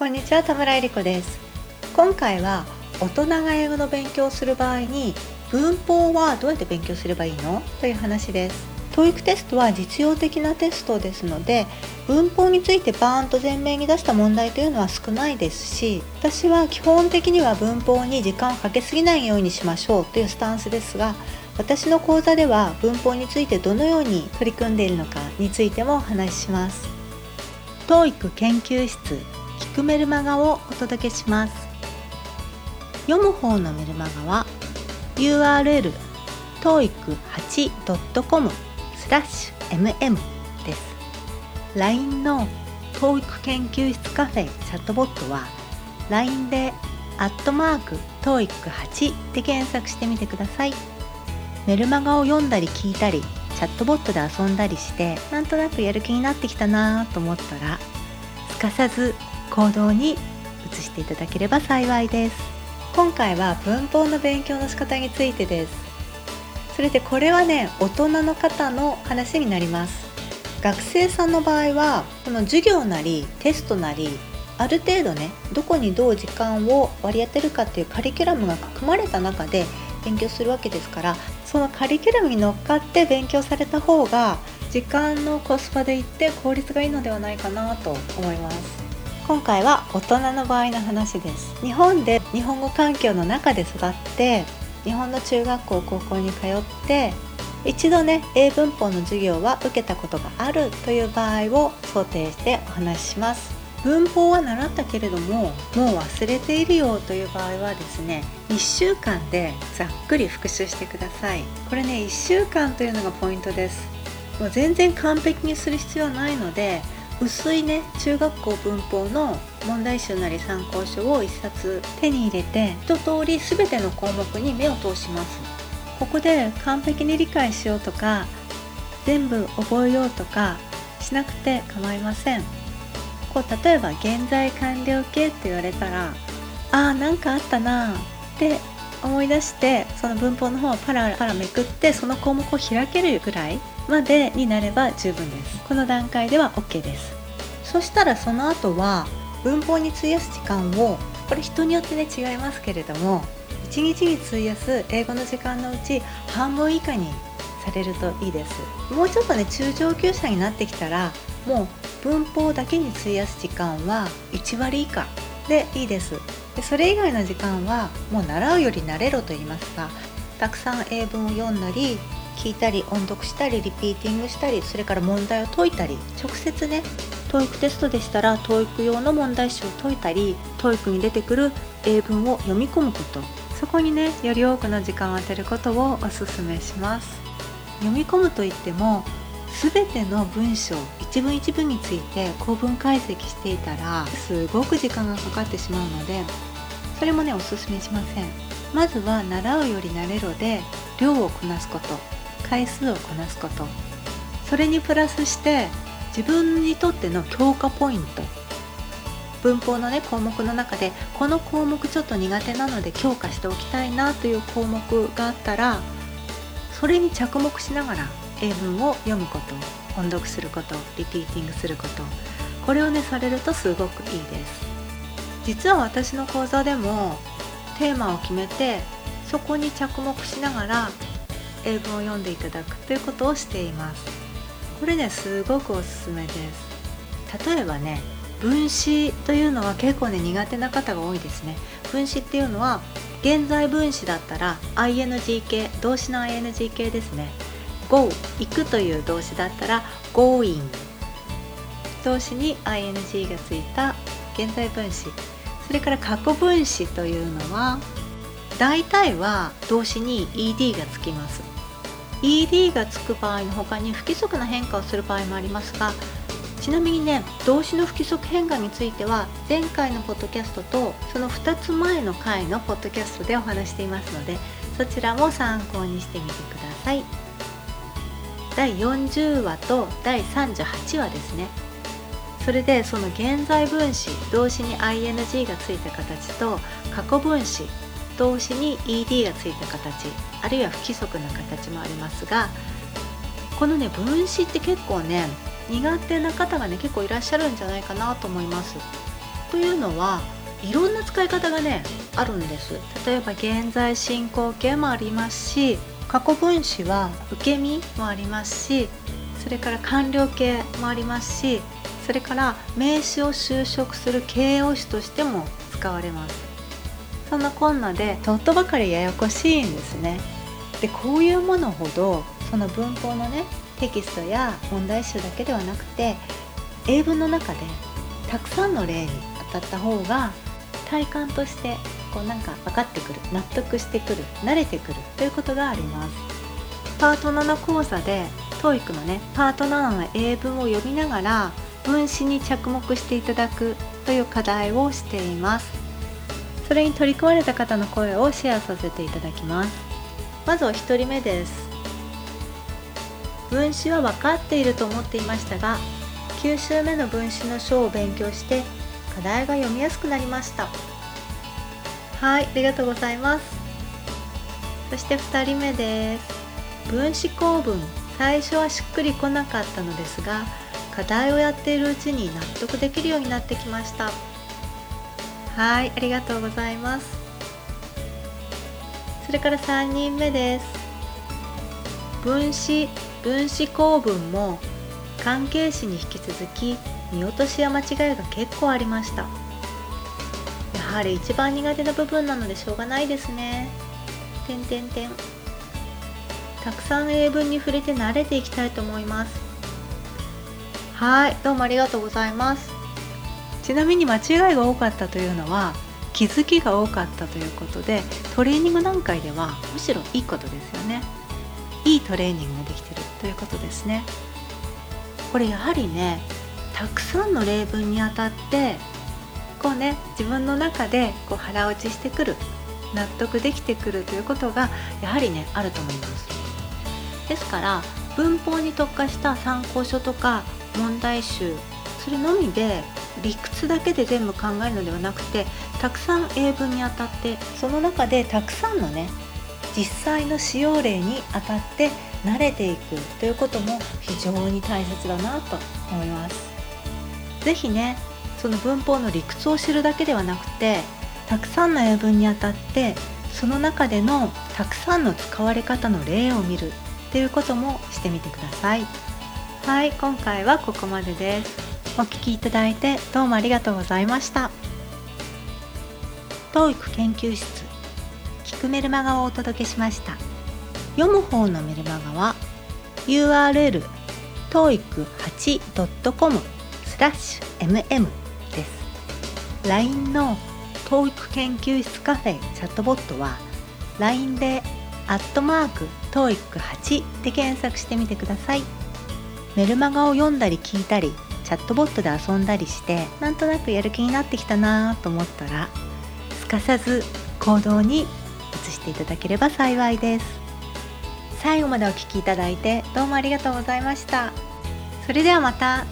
こんにちは田村えり子です。今回は大人が英語の勉強をする場合に文法はどうやって勉強すればいいの？という話です。TOEIC テストは実用的なテストですので文法についてバーンと前面に出した問題というのは少ないですし私は基本的には文法に時間をかけすぎないようにしましょうというスタンスですが私の講座では文法についてどのように取り組んでいるのかについてもお話しします。TOEIC 研究室。聞くメルマガをお届けします。読む方のメルマガは URL toeic8.com スラッシュ mm です。LINE の TOEIC 研究室カフェチャットボットは LINE でアットマーク TOEIC8 で検索してみてください。メルマガを読んだり聞いたりチャットボットで遊んだりしてなんとなくやる気になってきたなと思ったらすかさず行動に移していただければ幸いです。今回は文法の勉強の仕方についてです。それでこれはね大人の方の話になります。学生さんの場合はこの授業なりテストなりある程度ねどこにどう時間を割り当てるかっていうカリキュラムが組まれた中で勉強するわけですからそのカリキュラムに乗っかって勉強された方が時間のコスパでいって効率がいいのではないかなと思います。今回は大人の場合の話です。日本で日本語環境の中で育って日本の中学校高校に通って一度ね英文法の授業は受けたことがあるという場合を想定してお話しします。文法は習ったけれどももう忘れているよという場合はですね1週間でざっくり復習してください。これね1週間というのがポイントです。もう全然完璧にする必要はないので薄いね中学校文法の問題集なり参考書を1冊手に入れて一通り全ての項目に目を通します。ここで完璧に理解しようとか全部覚えようとかしなくて構いません。こう例えば現在完了形って言われたらあーなんかあったなって思い出してその文法の方をパラパラめくってその項目を開けるぐらいまでになれば十分です。この段階では OK です。そしたらその後は文法に費やす時間をこれ人によってね違いますけれども1日に費やす英語の時間のうち半分以下にされるといいです。もうちょっとね中上級者になってきたらもう文法だけに費やす時間は1割以下でいいです。でそれ以外の時間はもう習うより慣れろと言いますがたくさん英文を読んだり聞いたり音読したりリピーティングしたりそれから問題を解いたり直接ね TOEIC テストでしたら TOEIC 用の問題集を解いたり TOEIC に出てくる英文を読み込むこと。そこにねより多くの時間を当てることをおすすめします。読み込むといっても全ての文章一文一文について構文解析していたらすごく時間がかかってしまうのでそれもねおすすめしません。まずは習うより慣れろで量をこなすこと。回数をこなすこと。それにプラスして自分にとっての強化ポイント。文法のね項目の中でこの項目ちょっと苦手なので強化しておきたいなという項目があったらそれに着目しながら英文を読むこと。音読すること。リピーティングすること。これをねされるとすごくいいです。実は私の講座でもテーマを決めてそこに着目しながら英文を読んでいただくということをしています。これねすごくおすすめです。例えばね分詞というのは結構ね苦手な方が多いですね。分詞っていうのは現在分詞だったら ing 形動詞の ing 形ですね。go 行くという動詞だったら going 動詞に ing がついた現在分詞それから過去分詞というのは大体は動詞に ed がつきます。Ed がつく場合の他に不規則な変化をする場合もありますがちなみにね動詞の不規則変化については前回のポッドキャストとその2つ前の回のポッドキャストでお話していますのでそちらも参考にしてみてください。第40話と第38話ですね。それでその現在分詞動詞に ing がついた形と過去分詞動詞に ed がついた形あるいは不規則な形もありますがこのね分詞って結構ね苦手な方がね結構いらっしゃるんじゃないかなと思います。というのはいろんな使い方がねあるんです。例えば現在進行形もありますし過去分詞は受け身もありますしそれから完了形もありますしそれから名詞を就職する形容詞としても使われます。そんなこんなでちょっとばかりややこしいんですね。でこういうものほどその文法のねテキストや問題集だけではなくて英文の中でたくさんの例に当たった方が体感としてこうなんか分かってくる納得してくる慣れてくるということがあります。パート7講座で TOEIC のねパート7の英文を読みながら分子に着目していただくという課題をしています。それに取り組まれた方の声をシェアさせていただきます。まずは1人目です。分子は分かっていると思っていましたが9週目の分子の書を勉強して課題が読みやすくなりました。はいありがとうございます。そして2人目です。分子構文。最初はしっくりこなかったのですが課題をやっているうちに納得できるようになってきました。はいありがとうございます。それから3人目です。分子分子構文も関係詞に引き続き見落としや間違いが結構ありました。やはり一番苦手な部分なのでしょうがないですね。点点点たくさん英文に触れて慣れていきたいと思います。はいどうもありがとうございます。ちなみに間違いが多かったというのは気づきが多かったということでトレーニング段階ではむしろいいことですよね。いいトレーニングができてるということですね。これやはりねたくさんの例文にあたってこうね自分の中でこう腹落ちしてくる納得できてくるということがやはりねあると思います。ですから文法に特化した参考書とか問題集それのみで理屈だけで全部考えるのではなくてたくさん英文にあたってその中でたくさんのね実際の使用例にあたって慣れていくということも非常に大切だなと思います。是非ねその文法の理屈を知るだけではなくてたくさんの英文にあたってその中でのたくさんの使われ方の例を見るっていうこともしてみてください。はい今回はここまでですお聞きいただいてどうもありがとうございました。TOEIC 研究室聞くメルマガをお届けしました。読む方のメルマガは URL toeic8.com スラッシュ mm です。LINE の TOEIC 研究室カフェチャットボットは LINE でアットマーク TOEIC8 で検索してみてください。メルマガを読んだり聞いたりチャットボットで遊んだりしてなんとなくやる気になってきたなと思ったらすかさず行動に移していただければ幸いです。最後までお聴きいただいてどうもありがとうございました。それではまた